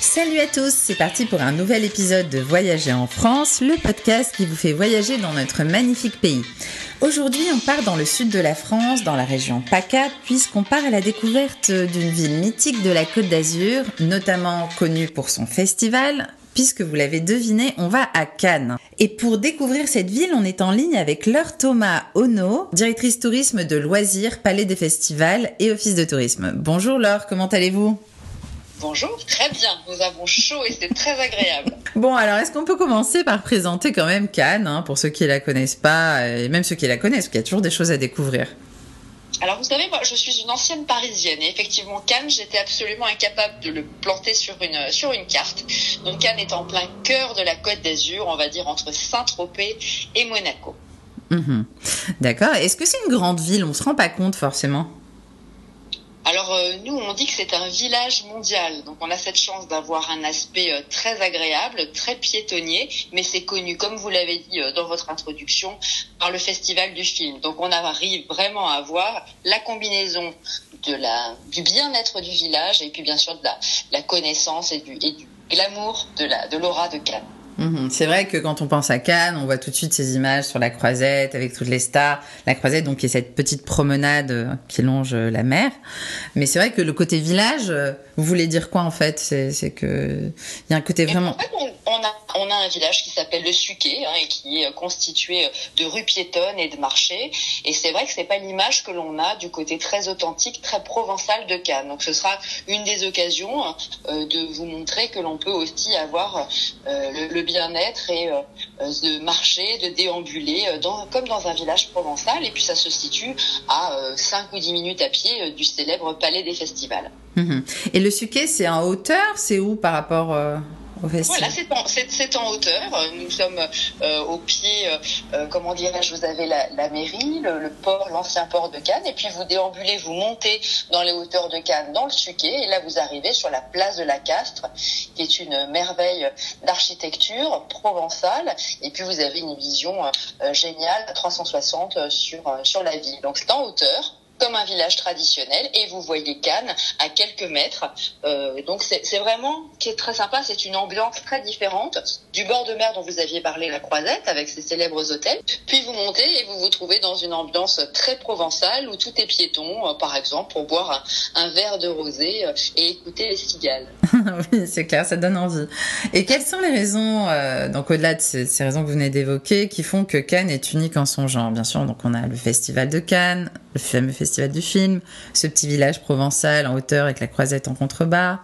Salut à tous, c'est parti pour un nouvel épisode de Voyager en France, le podcast qui vous fait voyager dans notre magnifique pays. Aujourd'hui, on part dans le sud de la France, dans la région PACA, puisqu'on part à la découverte d'une ville mythique de la Côte d'Azur, notamment connue pour son festival, puisque vous l'avez deviné, on va à Cannes. Et pour découvrir cette ville, on est en ligne avec Laure Thomas Ono, directrice tourisme de loisirs, palais des festivals et office de tourisme. Bonjour Laure, comment allez-vous? Bonjour, très bien. Nous avons chaud et c'est très agréable. Bon, alors est-ce qu'on peut commencer par présenter quand même Cannes, hein, pour ceux qui la connaissent pas, et même ceux qui la connaissent, parce qu'il y a toujours des choses à découvrir. Alors vous savez, moi je suis une ancienne parisienne et effectivement Cannes, j'étais absolument incapable de le planter sur une, sur une carte. Donc Cannes est en plein cœur de la côte d'Azur, on va dire entre Saint-Tropez et Monaco. Mhm. D'accord. Est-ce que c'est une grande ville? On se rend pas compte forcément alors euh, nous, on dit que c'est un village mondial, donc on a cette chance d'avoir un aspect euh, très agréable, très piétonnier, mais c'est connu, comme vous l'avez dit euh, dans votre introduction, par le festival du film. Donc on arrive vraiment à voir la combinaison du bien-être du village et puis bien sûr de la, connaissance et du, et du glamour de la de l'aura de Cannes. Mhm. C'est vrai que quand on pense à Cannes, on voit tout de suite ces images sur la croisette avec toutes les stars. La croisette, donc, qui est cette petite promenade euh, qui longe euh, la mer. Mais c'est vrai que le côté village, euh, vous voulez dire quoi en fait? C'est que il y a un côté vraiment. En fait, on, a, on a un village qui s'appelle le Suquet hein, et qui est constitué de rues piétonnes et de marchés. Et c'est vrai que c'est pas l'image que l'on a du côté très authentique, très provençal de Cannes. Donc ce sera une des occasions de vous montrer que l'on peut aussi avoir le, le bien-être et euh, de marcher, de déambuler euh, dans, comme dans un village provençal. Et puis ça se situe à 5 euh, ou 10 minutes à pied du célèbre palais des festivals. Mhm. Et le Suquet, c'est en hauteur? C'est où par rapport voilà, c'est en, hauteur. Nous sommes euh, au pied, euh, euh, comment dirais-je, vous avez la, mairie, le, port, l'ancien port de Cannes, et puis vous déambulez, vous montez dans les hauteurs de Cannes, dans le Suquet, et là vous arrivez sur la place de la Castre, qui est une merveille d'architecture provençale, et puis vous avez une vision géniale 360 sur, sur la ville. Donc c'est en hauteur comme un village traditionnel et vous voyez Cannes à quelques mètres. Euh, donc c'est vraiment qui est très sympa, c'est une ambiance très différente du bord de mer dont vous aviez parlé, la Croisette, avec ses célèbres hôtels. Puis vous montez et vous vous trouvez dans une ambiance très provençale où tout est piéton, euh, par exemple, pour boire un, verre de rosé euh, et écouter les cigales. oui, c'est clair, ça donne envie. Et quelles sont les raisons, euh, donc au-delà de ces, ces raisons que vous venez d'évoquer, qui font que Cannes est unique en son genre? Bien sûr, donc on a le festival de Cannes, le fameux festival du film, ce petit village provençal en hauteur avec la croisette en contrebas.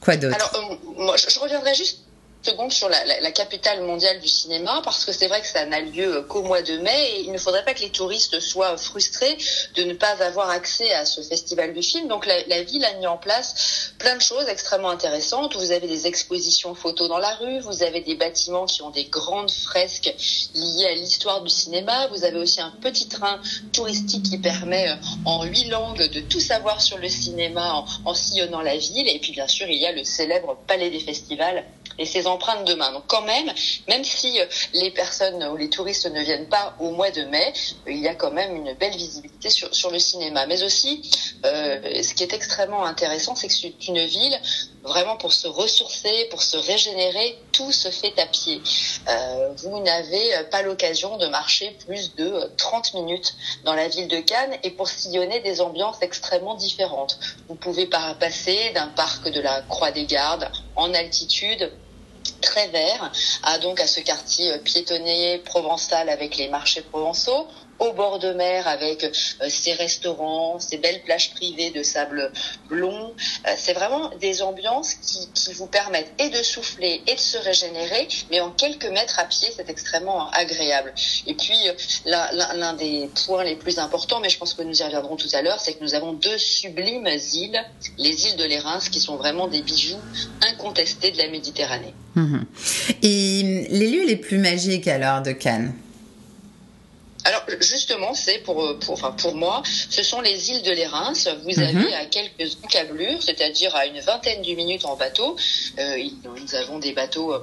Quoi d'autre? Alors, euh, moi, je, je reviendrai juste seconde sur la, la, la, capitale mondiale du cinéma parce que c'est vrai que ça n'a lieu qu'au mois de mai et il ne faudrait pas que les touristes soient frustrés de ne pas avoir accès à ce festival du film. Donc la, la ville a mis en place plein de choses extrêmement intéressantes. Vous avez des expositions photos dans la rue, vous avez des bâtiments qui ont des grandes fresques liées à l'histoire du cinéma, vous avez aussi un petit train touristique qui permet euh, en huit langues de tout savoir sur le cinéma en, en sillonnant la ville et puis bien sûr il y a le célèbre palais des festivals et ses empreintes de main. Donc quand même, même si euh, les personnes ou les touristes ne viennent pas au mois de mai, euh, il y a quand même une belle visibilité sur, sur le cinéma. Mais aussi, euh, ce qui est extrêmement intéressant, c'est que c'est une ville vraiment pour se ressourcer, pour se régénérer, tout se fait à pied. Euh, vous n'avez pas l'occasion de marcher plus de 30 minutes dans la ville de Cannes et pour sillonner des ambiances extrêmement différentes. Vous pouvez passer d'un parc de la Croix des Gardes en altitude très vert, à donc à ce quartier piétonnier provençal avec les marchés provençaux au bord de mer avec euh, ces restaurants, ces belles plages privées de sable blond. Euh, c'est vraiment des ambiances qui, qui, vous permettent et de souffler et de se régénérer, mais en quelques mètres à pied, c'est extrêmement agréable. Et puis, euh, l'un des points les plus importants, mais je pense que nous y reviendrons tout à l'heure, c'est que nous avons deux sublimes îles, les îles de l'Érins, qui sont vraiment des bijoux incontestés de la Méditerranée. Mmh. Et les lieux les plus magiques alors de Cannes? Justement, c'est pour, pour, enfin, pour moi, ce sont les îles de l'Érins. Vous mm -hmm. avez à quelques encablures, c'est-à-dire à une vingtaine de minutes en bateau. Euh, nous avons des bateaux euh,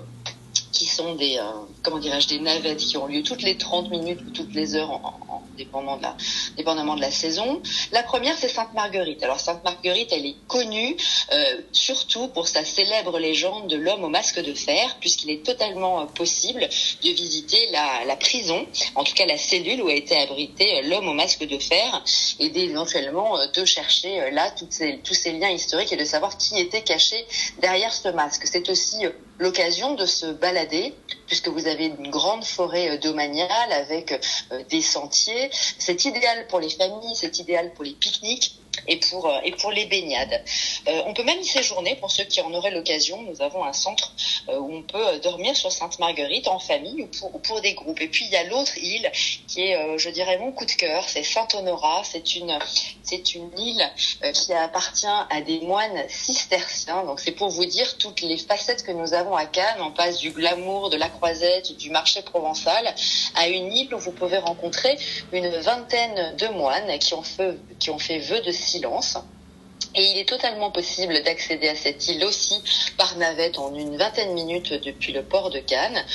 qui sont des, euh, comment dirais-je, des navettes qui ont lieu toutes les 30 minutes ou toutes les heures en, en dépendant de la, dépendamment de la saison. La première, c'est Sainte-Marguerite. Alors Sainte-Marguerite, elle est connue euh, surtout pour sa célèbre légende de l'homme au masque de fer, puisqu'il est totalement possible de visiter la, la, prison, en tout cas la cellule où a été abrité l'homme au masque de fer, et d'éventuellement de chercher là ces, tous ces liens historiques et de savoir qui était caché derrière ce masque. C'est aussi l'occasion de se balader puisque vous avez une grande forêt domaniale avec des sentiers. C'est idéal pour les familles, c'est idéal pour les pique-niques et pour euh, et pour les baignades. Euh, on peut même y séjourner pour ceux qui en auraient l'occasion. Nous avons un centre euh, où on peut dormir sur Sainte-Marguerite en famille ou pour, ou pour des groupes. Et puis il y a l'autre île qui est, je dirais, mon coup de cœur, c'est Saint-Honorat. C'est une c'est une île qui appartient à des moines cisterciens. Donc c'est pour vous dire toutes les facettes que nous avons à Cannes. On passe du glamour, de la croisette, du marché provençal à une île où vous pouvez rencontrer une vingtaine de moines qui ont fait qui ont fait vœu de silence. Et il est totalement possible d'accéder à cette île aussi par navette en une vingtaine de minutes depuis le port de Cannes,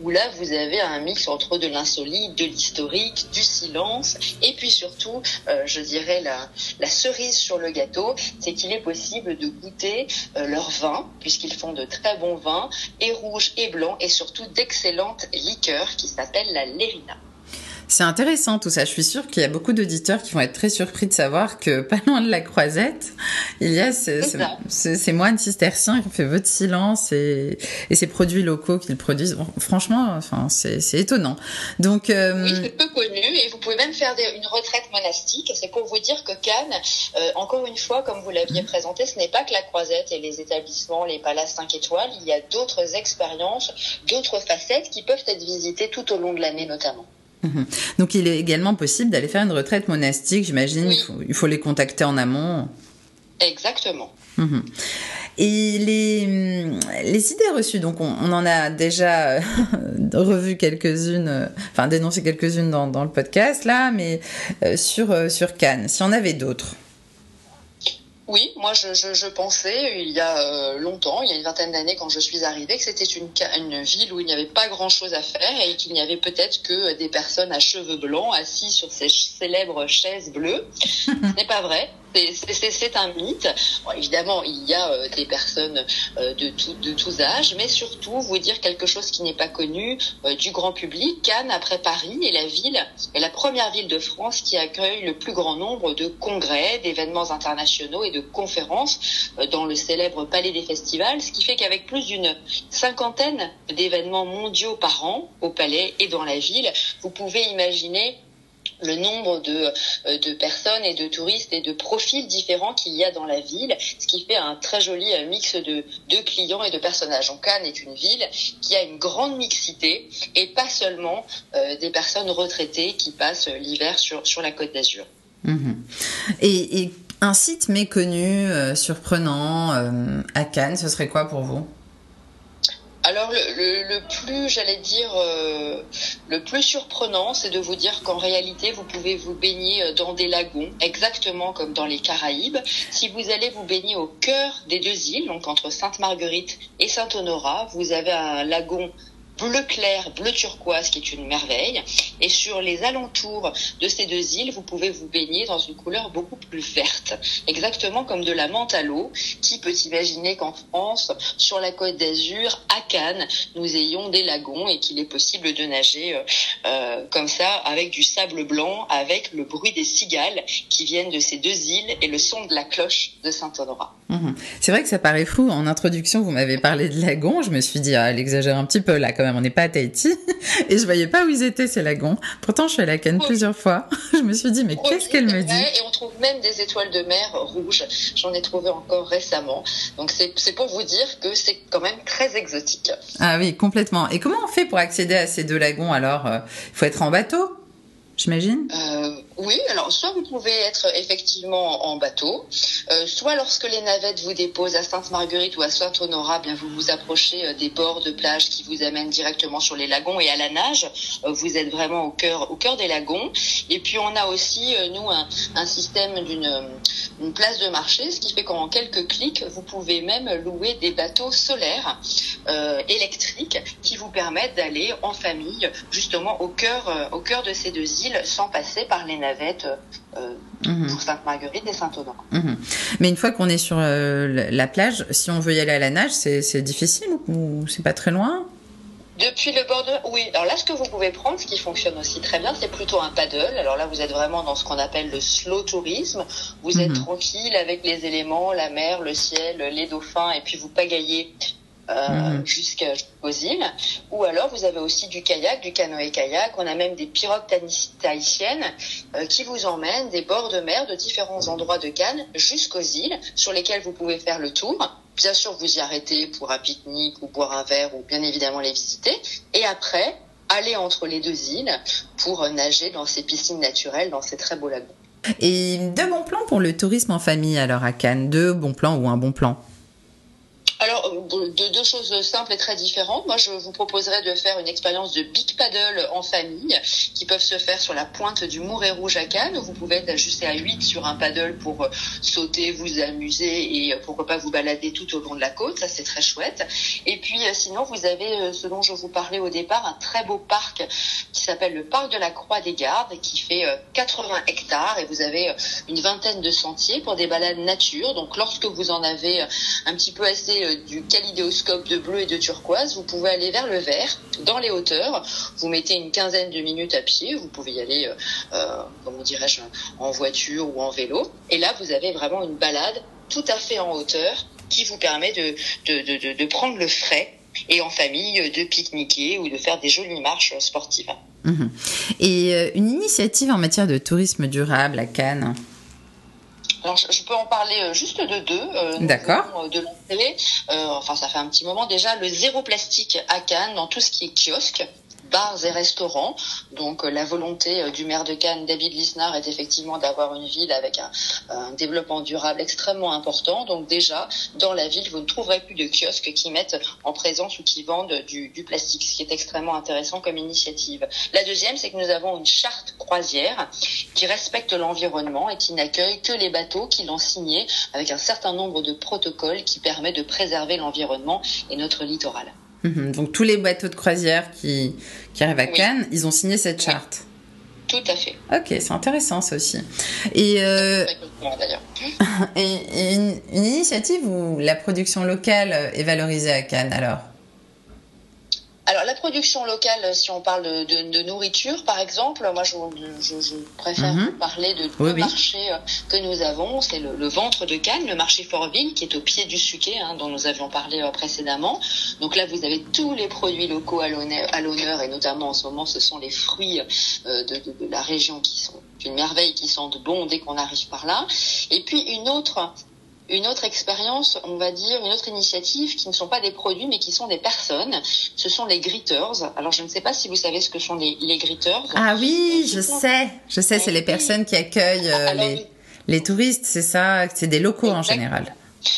où là vous avez un mix entre de l'insolite, de l'historique, du silence, et puis surtout, euh, je dirais la, cerise sur le gâteau, c'est qu'il est possible de goûter euh, leur vin, puisqu'ils font de très bons vins, et rouge et blanc, et surtout d'excellentes liqueurs qui s'appellent la Lérina. C'est intéressant tout ça. Je suis sûre qu'il y a beaucoup d'auditeurs qui vont être très surpris de savoir que pas loin de la Croisette, il y a ce, ce, ces moines cisterciens qui ont fait vœu de silence et, et ces produits locaux qu'ils produisent. Bon, franchement, enfin, c'est étonnant. Donc, euh... oui, c'est peu connu et vous pouvez même faire des, une retraite monastique. C'est pour vous dire que Cannes, euh, encore une fois, comme vous l'aviez présenté, ce n'est pas que la Croisette et les établissements, les palaces 5 étoiles. Il y a d'autres expériences, d'autres facettes qui peuvent être visitées tout au long de l'année notamment. Mhm. Donc il est également possible d'aller faire une retraite monastique, j'imagine. Il, faut, il, faut, les contacter en amont. Exactement. Mmh. Et les, les, idées reçues, donc on, on en a déjà revu quelques-unes, enfin dénoncé quelques-unes dans, dans, le podcast là, mais euh, sur, euh, sur Cannes, si on avait d'autres? Oui, moi je, je, je, pensais il y a euh, longtemps, il y a une vingtaine d'années quand je suis arrivée, que c'était une, une ville où il n'y avait pas grand-chose à faire et qu'il n'y avait peut-être que des personnes à cheveux blancs assis sur ces célèbres chaises bleues. Ce n'est pas vrai c'est un mythe. Évidemment, il y a euh, des personnes euh, de tous âges, mais surtout vous dire quelque chose qui n'est pas connu euh, du grand public. Cannes, après Paris, est la ville, est la première ville de France qui accueille le plus grand nombre de congrès, d'événements internationaux et de conférences dans le célèbre Palais des Festivals, ce qui fait qu'avec plus d'une cinquantaine d'événements mondiaux par an au Palais et dans la ville, vous pouvez imaginer le nombre de, euh, de personnes et de touristes et de profils différents qu'il y a dans la ville, ce qui fait un très joli euh, mix de, de clients et de personnages. En Cannes est une ville qui a une grande mixité et pas seulement euh, des personnes retraitées qui passent l'hiver sur, sur la côte d'Azur. Mmh. Et, et, un site méconnu, euh, surprenant euh, à Cannes, ce serait quoi pour vous? Alors le, le, le, plus, j'allais dire, euh, le plus surprenant, c'est de vous dire qu'en réalité, vous pouvez vous baigner euh, dans des lagons, exactement comme dans les Caraïbes. Si vous allez vous baigner au cœur des deux îles, donc entre Sainte-Marguerite et Saint-Honorat, vous avez un lagon bleu clair, bleu turquoise, qui est une merveille. Et sur les alentours de ces deux îles, vous pouvez vous baigner dans une couleur beaucoup plus verte, exactement comme de la menthe à l'eau. Qui peut imaginer qu'en France, sur la côte d'Azur, à Cannes, nous ayons des lagons et qu'il est possible de nager euh, euh, comme ça, avec du sable blanc, avec le bruit des cigales qui viennent de ces deux îles et le son de la cloche de Saint-Honorat. Mmh. C'est vrai que ça paraît fou. En introduction, vous m'avez parlé de lagons. Je me suis dit, ah, elle exagère un petit peu là même. On n'est pas à Tahiti. Et je voyais pas où ils étaient ces lagons. Pourtant, je suis à la Cannes plusieurs fois. je me suis dit, mais qu'est-ce qu'elle me dit Et on trouve même des étoiles de mer rouges. J'en ai trouvé encore récemment. Donc c'est pour vous dire que c'est quand même très exotique. Ah oui, complètement. Et comment on fait pour accéder à ces deux lagons alors? Il faut être en bateau j'imagine? Euh, Oui, alors soit vous pouvez être effectivement en bateau, euh, soit lorsque les navettes vous déposent à Sainte-Marguerite ou à Saint-Honorat, bien vous vous approchez euh, des bords de plage qui vous amènent directement sur les lagons et à la nage. Euh, vous êtes vraiment au cœur, au cœur des lagons. Et puis on a aussi euh, nous un, système d'une une place de marché, ce qui fait qu'en quelques clics, vous pouvez même louer des bateaux solaires électriques qui vous permettent d'aller en famille justement au cœur, au cœur de ces deux îles sans passer par les navettes euh, Mhm. pour Sainte-Marguerite et Saint-Honoré. Mhm. Mais une fois qu'on est sur euh, la plage, si on veut y aller à la nage, c'est c'est difficile ou c'est pas très loin? Depuis le bord de... Oui, alors là, ce que vous pouvez prendre, ce qui fonctionne aussi très bien, c'est plutôt un paddle. Alors là, vous êtes vraiment dans ce qu'on appelle le slow tourisme. Vous êtes Mhm. tranquille avec les éléments, la mer, le ciel, les dauphins, et puis vous pagayez euh, Mhm. jusqu'aux îles. Ou alors, vous avez aussi du kayak, du canoë-kayak. On a même des pirogues tahiti- tahitiennes euh, qui vous emmènent des bords de mer de différents endroits de Cannes jusqu'aux îles sur lesquelles vous pouvez faire le tour. Bien sûr, vous y arrêtez pour un pique-nique ou boire un verre ou bien évidemment les visiter. Et après, aller entre les deux îles pour nager dans ces piscines naturelles, dans ces très beaux lagons. Et deux bons plans pour le tourisme en famille alors à Cannes Deux bons plans ou un bon plan de deux choses simples et très différentes. Moi, je vous proposerais de faire une expérience de big paddle en famille qui peuvent se faire sur la pointe du Mouret Rouge à Cannes. Vous pouvez être ajusté à 8 sur un paddle pour euh, sauter, vous amuser et euh, pourquoi pas vous balader tout au long de la côte. Ça, c'est très chouette. Et puis, euh, sinon, vous avez ce dont je vous parlais au départ, un très beau parc qui s'appelle le parc de la Croix des Gardes qui fait euh, 80 hectares et vous avez une vingtaine de sentiers pour des balades nature. Donc, lorsque vous en avez un petit peu assez du kaléidoscope de bleu et de turquoise, vous pouvez aller vers le vert, dans les hauteurs. Vous mettez une quinzaine de minutes à pied. Vous pouvez y aller, euh, euh, comment dirais-je, en voiture ou en vélo. Et là, vous avez vraiment une balade tout à fait en hauteur qui vous permet de, prendre le frais et en famille de pique-niquer ou de faire des jolies marches sportives. Mhm. Et euh, une initiative en matière de tourisme durable à Cannes? Alors, je, je peux en parler euh, juste de deux. Euh, D'accord. euh, De lancer, euh, enfin, ça fait un petit moment déjà, le zéro plastique à Cannes dans tout ce qui est kiosque bars et restaurants. Donc euh, la volonté euh, du maire de Cannes, David Lisnard, est effectivement d'avoir une ville avec un, un développement durable extrêmement important. Donc déjà, dans la ville, vous ne trouverez plus de kiosques qui mettent en présence ou qui vendent du, du plastique, ce qui est extrêmement intéressant comme initiative. La deuxième, c'est que nous avons une charte croisière qui respecte l'environnement et qui n'accueille que les bateaux qui l'ont signé avec un certain nombre de protocoles qui permet de préserver l'environnement et notre littoral. Mhm. Donc tous les bateaux de croisière qui, qui arrivent à Oui. Cannes, ils ont signé cette charte. Tout à fait. Ok, c'est intéressant ça aussi. Et, euh, Exactement, D'ailleurs. et, et une, une initiative où la production locale est valorisée à Cannes alors? Alors la production locale, si on parle de, nourriture par exemple, moi je, je- je préfère Mhm. parler de Oui, deux oui. marchés euh, que nous avons. C'est le, le ventre de Cannes, le marché Fortville qui est au pied du Suquet, hein, dont nous avions parlé euh, précédemment. Donc là vous avez tous les produits locaux à l'honneur, à l'honneur et notamment en ce moment ce sont les fruits euh, de, de- de la région qui sont une merveille, qui sentent bon dès qu'on arrive par là. Et puis une autre une autre expérience, on va dire, une autre initiative qui ne sont pas des produits mais qui sont des personnes. Ce sont les greeters. Alors je ne sais pas si vous savez ce que sont les, les greeters. Ah oui, je sais, je sais, c'est les personnes qui accueillent euh, Alors, les, les touristes, c'est ça, c'est des locaux en général.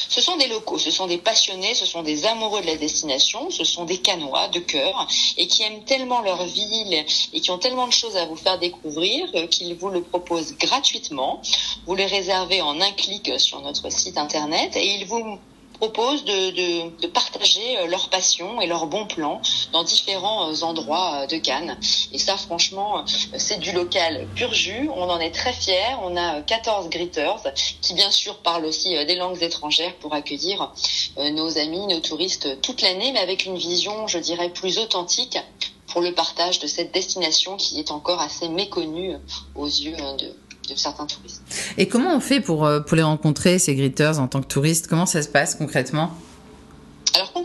Ce sont des locaux, ce sont des passionnés, ce sont des amoureux de la destination, ce sont des canois de cœur et qui aiment tellement leur ville et qui ont tellement de choses à vous faire découvrir euh, qu'ils vous le proposent gratuitement. Vous les réservez en un clic sur notre site internet et ils vous proposent de, de, de partager euh, leur passion et leurs bons plans dans différents euh, endroits euh, de Cannes. Et ça, franchement, c'est du local pur jus. On en est très fiers. On a euh, 14 greeters qui, bien sûr, parlent aussi des langues étrangères pour accueillir nos amis, nos touristes toute l'année, mais avec une vision, je dirais, plus authentique pour le partage de cette destination qui est encore assez méconnue aux yeux de, de certains touristes. Et comment on fait pour, euh, pour les rencontrer, ces greeters, en tant que touristes Comment ça se passe concrètement?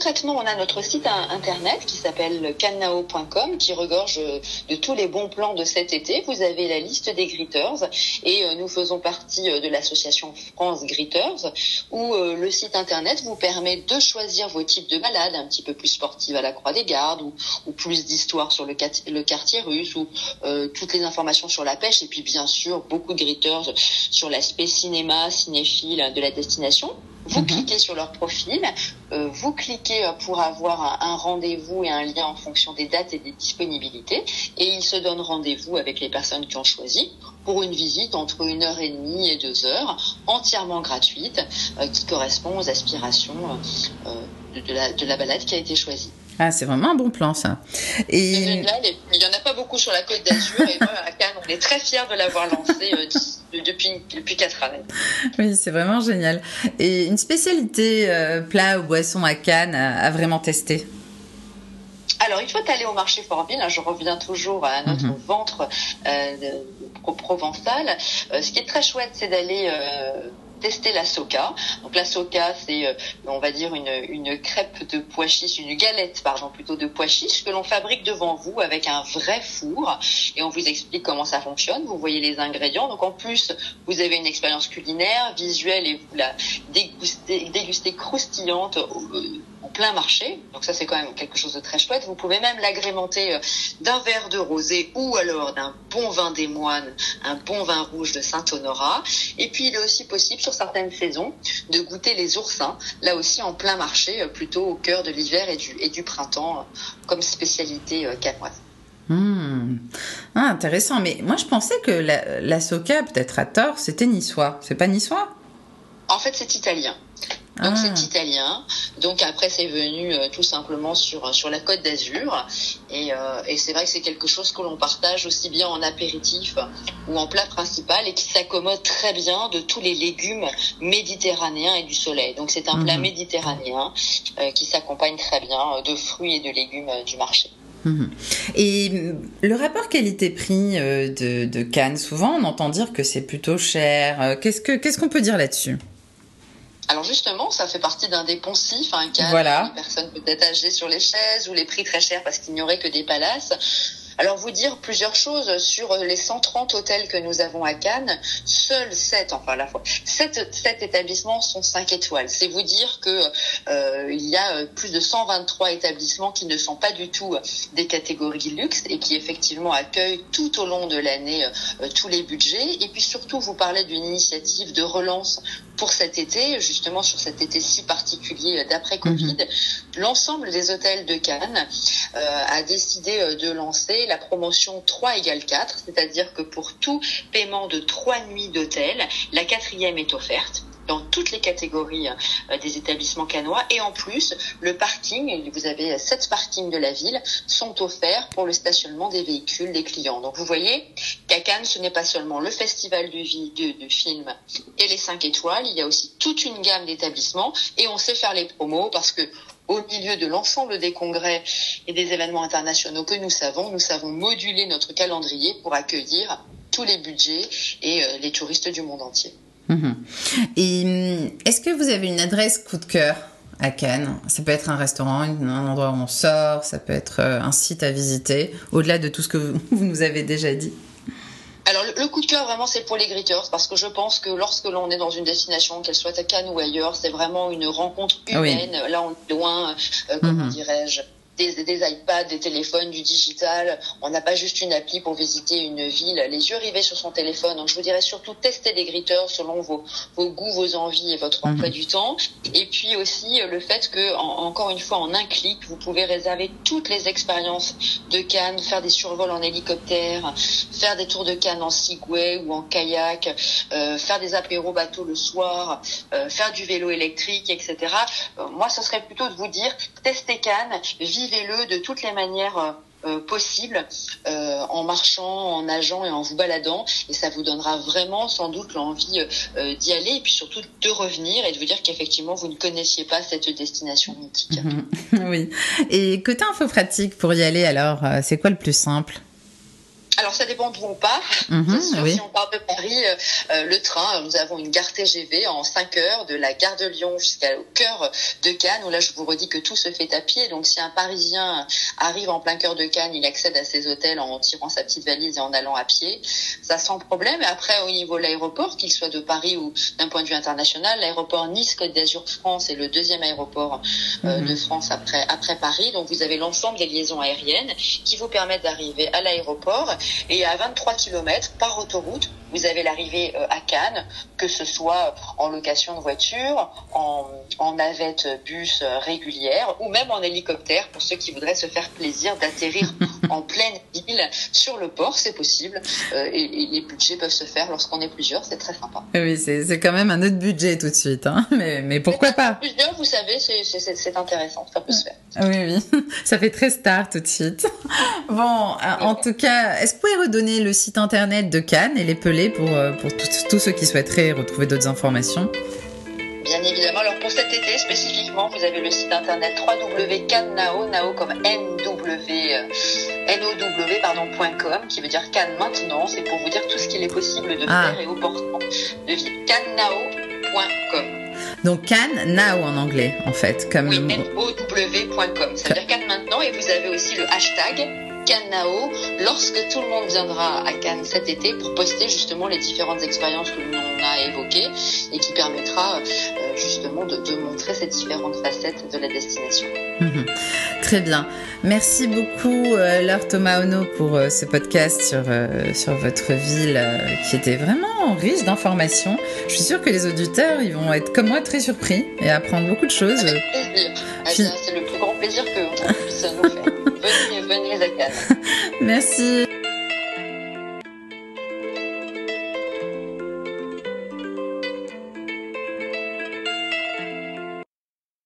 Concrètement, on a notre site in- internet qui s'appelle cannao.com qui regorge euh, de tous les bons plans de cet été. Vous avez la liste des greeters et euh, nous faisons partie euh, de l'association France Greeters où le site internet vous permet de choisir vos types de balades, un petit peu plus sportives à la Croix des Gardes ou, plus d'histoires sur le, quartier russe ou toutes les informations sur la pêche et puis bien sûr beaucoup de greeters sur l'aspect cinéma, cinéphile de la destination. Vous Mhm. cliquez sur leur profil, euh, vous cliquez euh, pour avoir un, un rendez-vous et un lien en fonction des dates et des disponibilités, et ils se donnent rendez-vous avec les personnes qui ont choisi pour une visite entre une heure et demie et deux heures, entièrement gratuite, qui correspond aux aspirations de, la, de la balade qui a été choisie. Ah, c'est vraiment un bon plan, ça. Et... il n'y en a pas beaucoup sur la côte d'Azur. et moi, à Cannes, on est très fiers de l'avoir lancé euh, depuis, depuis 4 années. Oui, c'est vraiment génial. Et une spécialité euh, plat ou boisson à Cannes à, vraiment tester? Alors, il faut aller au marché Fortville. Hein, je reviens toujours à notre mhm. ventre euh, provençal. ce qui est très chouette, c'est d'aller tester la soca. Donc la soca, c'est, euh, on va dire, une, une crêpe de pois chiches, une galette, pardon, plutôt de pois chiches que l'on fabrique devant vous avec un vrai four. Et on vous explique comment ça fonctionne. Vous voyez les ingrédients. Donc en plus, vous avez une expérience culinaire, visuelle et vous la dégustez, dégustez croustillante plein marché. Donc ça, c'est quand même quelque chose de très chouette. Vous pouvez même l'agrémenter euh, d'un verre de rosé ou alors d'un bon vin des moines, un bon vin rouge de Saint-Honorat. Et puis, il est aussi possible, sur certaines saisons, de goûter les oursins, là aussi en plein marché, euh, plutôt au cœur de l'hiver et du, et du printemps, euh, comme spécialité canoise. Ah, intéressant. Mais moi, je pensais que la, la soca, peut-être à tort, c'était niçois. C'est pas niçois? En fait, c'est italien. Donc c'est ah. italien. Donc après c'est venu euh, tout simplement sur sur la Côte d'Azur et, euh, et c'est vrai que c'est quelque chose que l'on partage aussi bien en apéritif ou en plat principal et qui s'accommode très bien de tous les légumes méditerranéens et du soleil. Donc c'est un plat mhm. méditerranéen euh, qui s'accompagne très bien de fruits et de légumes du marché. Mhm. Et le rapport qualité-prix de, de Cannes, souvent on entend dire que c'est plutôt cher. Qu'est-ce que qu'est-ce qu'on peut dire là-dessus? Alors justement, ça fait partie d'un des poncifs, un cas voilà. personnes peut-être âgées sur les chaises ou les prix très chers parce qu'il n'y aurait que des palaces. Alors vous dire plusieurs choses sur les 130 hôtels que nous avons à Cannes. Seuls 7, enfin à la fois, 7, 7 établissements sont 5 étoiles. C'est vous dire que euh, il y a plus de 123 établissements qui ne sont pas du tout des catégories luxe et qui effectivement accueillent tout au long de l'année euh, tous les budgets. Et puis surtout, vous parlez d'une initiative de relance pour cet été, justement sur cet été si particulier d'après Covid. Mhm. L'ensemble des hôtels de Cannes euh, a décidé de lancer la promotion 3 égale 4, c'est-à-dire que pour tout paiement de 3 nuits d'hôtel, la quatrième est offerte dans toutes les catégories euh, des établissements canois. Et en plus, le parking, vous avez sept parkings de la ville, sont offerts pour le stationnement des véhicules des clients. Donc vous voyez qu'à Cannes, ce n'est pas seulement le festival du, de, film et les 5 étoiles, il y a aussi toute une gamme d'établissements et on sait faire les promos parce que au milieu de l'ensemble des congrès et des événements internationaux que nous savons, nous savons moduler notre calendrier pour accueillir tous les budgets et euh, les touristes du monde entier. Mhm. Et hum, est-ce que vous avez une adresse coup de cœur à Cannes? Ça peut être un restaurant, un endroit où on sort, ça peut être euh, un site à visiter, au-delà de tout ce que vous nous avez déjà dit. Le, coup de cœur vraiment c'est pour les greeters parce que je pense que lorsque l'on est dans une destination, qu'elle soit à Cannes ou ailleurs, c'est vraiment une rencontre humaine. Là on est loin, euh, comment mhm. dirais-je, des, des, iPads, des téléphones, du digital. On n'a pas juste une appli pour visiter une ville, les yeux rivés sur son téléphone. Donc je vous dirais surtout tester des greeters selon vos, vos goûts, vos envies et votre emploi mhm. du temps. Et puis aussi euh, le fait que, encore une fois, en un clic, vous pouvez réserver toutes les expériences de Cannes, faire des survols en hélicoptère, faire des tours de Cannes en Segway ou en kayak, euh, faire des apéros bateau le soir, euh, faire du vélo électrique, etc. Euh, moi, ce serait plutôt de vous dire, testez Cannes, vivez-le de toutes les manières euh, euh, possibles, euh, en marchant, en nageant et en vous baladant. Et ça vous donnera vraiment sans doute l'envie d'y aller et puis surtout de revenir et de vous dire qu'effectivement vous ne connaissiez pas cette destination mythique. oui. Et côté info pratique pour y aller, alors, c'est quoi le plus simple? Alors ça dépend d'où on part. Mhm, si on part de Paris, euh, euh, le train, nous avons une gare TGV en 5 heures de la gare de Lyon jusqu'au cœur de Cannes. Où là, je vous redis que tout se fait à pied. Donc si un Parisien arrive en plein cœur de Cannes, il accède à ses hôtels en tirant sa petite valise et en allant à pied. Ça sans problème. Et après, au niveau de l'aéroport, qu'il soit de Paris ou d'un point de vue international, l'aéroport Nice Côte d'Azur France est le deuxième aéroport euh, mhm. de France après après Paris. Donc vous avez l'ensemble des liaisons aériennes qui vous permettent d'arriver à l'aéroport et à 23 km par autoroute vous avez l'arrivée à Cannes, que ce soit en location de voiture, en, en navette bus régulière ou même en hélicoptère pour ceux qui voudraient se faire plaisir d'atterrir en pleine ville sur le port, c'est possible. et, les budgets peuvent se faire lorsqu'on est plusieurs, c'est très sympa. Oui, c'est quand même un autre budget tout de suite, hein mais, mais pourquoi pas? Plusieurs, vous savez, c'est intéressant, ça peut se faire. Oui, oui, ça fait très star tout de suite. Bon, en tout cas, est-ce que vous pouvez redonner le site internet de Cannes et les Pelés pour, pour tous ceux qui souhaiteraient retrouver d'autres informations Bien évidemment. Alors pour cet été spécifiquement, vous avez le site internet www.cannao, nao comme NW, NOW, pardon, .com, qui veut dire Cannes maintenant. C'est pour vous dire tout ce qu'il est possible de ah. faire et opportun de vivre. Cannao.com. Donc Cannes Now en anglais, en fait. Comme oui, N-O-W.com. Ça veut dire Cannes maintenant et vous avez aussi le hashtag Cannes lorsque tout le monde viendra à Cannes cet été pour poster justement les différentes expériences que l'on a évoquées et qui permettra euh, justement de, montrer ces différentes facettes de la destination. Très bien. Merci beaucoup euh, Laure Thomas Ono pour euh, ce podcast sur, sur votre ville qui était vraiment riche d'informations. Je suis sûre que les auditeurs ils vont être comme moi très surpris et apprendre beaucoup de choses. Avec plaisir. Ah, c'est le plus grand plaisir que puisse nous faire. Venez, venez à Cannes. Merci.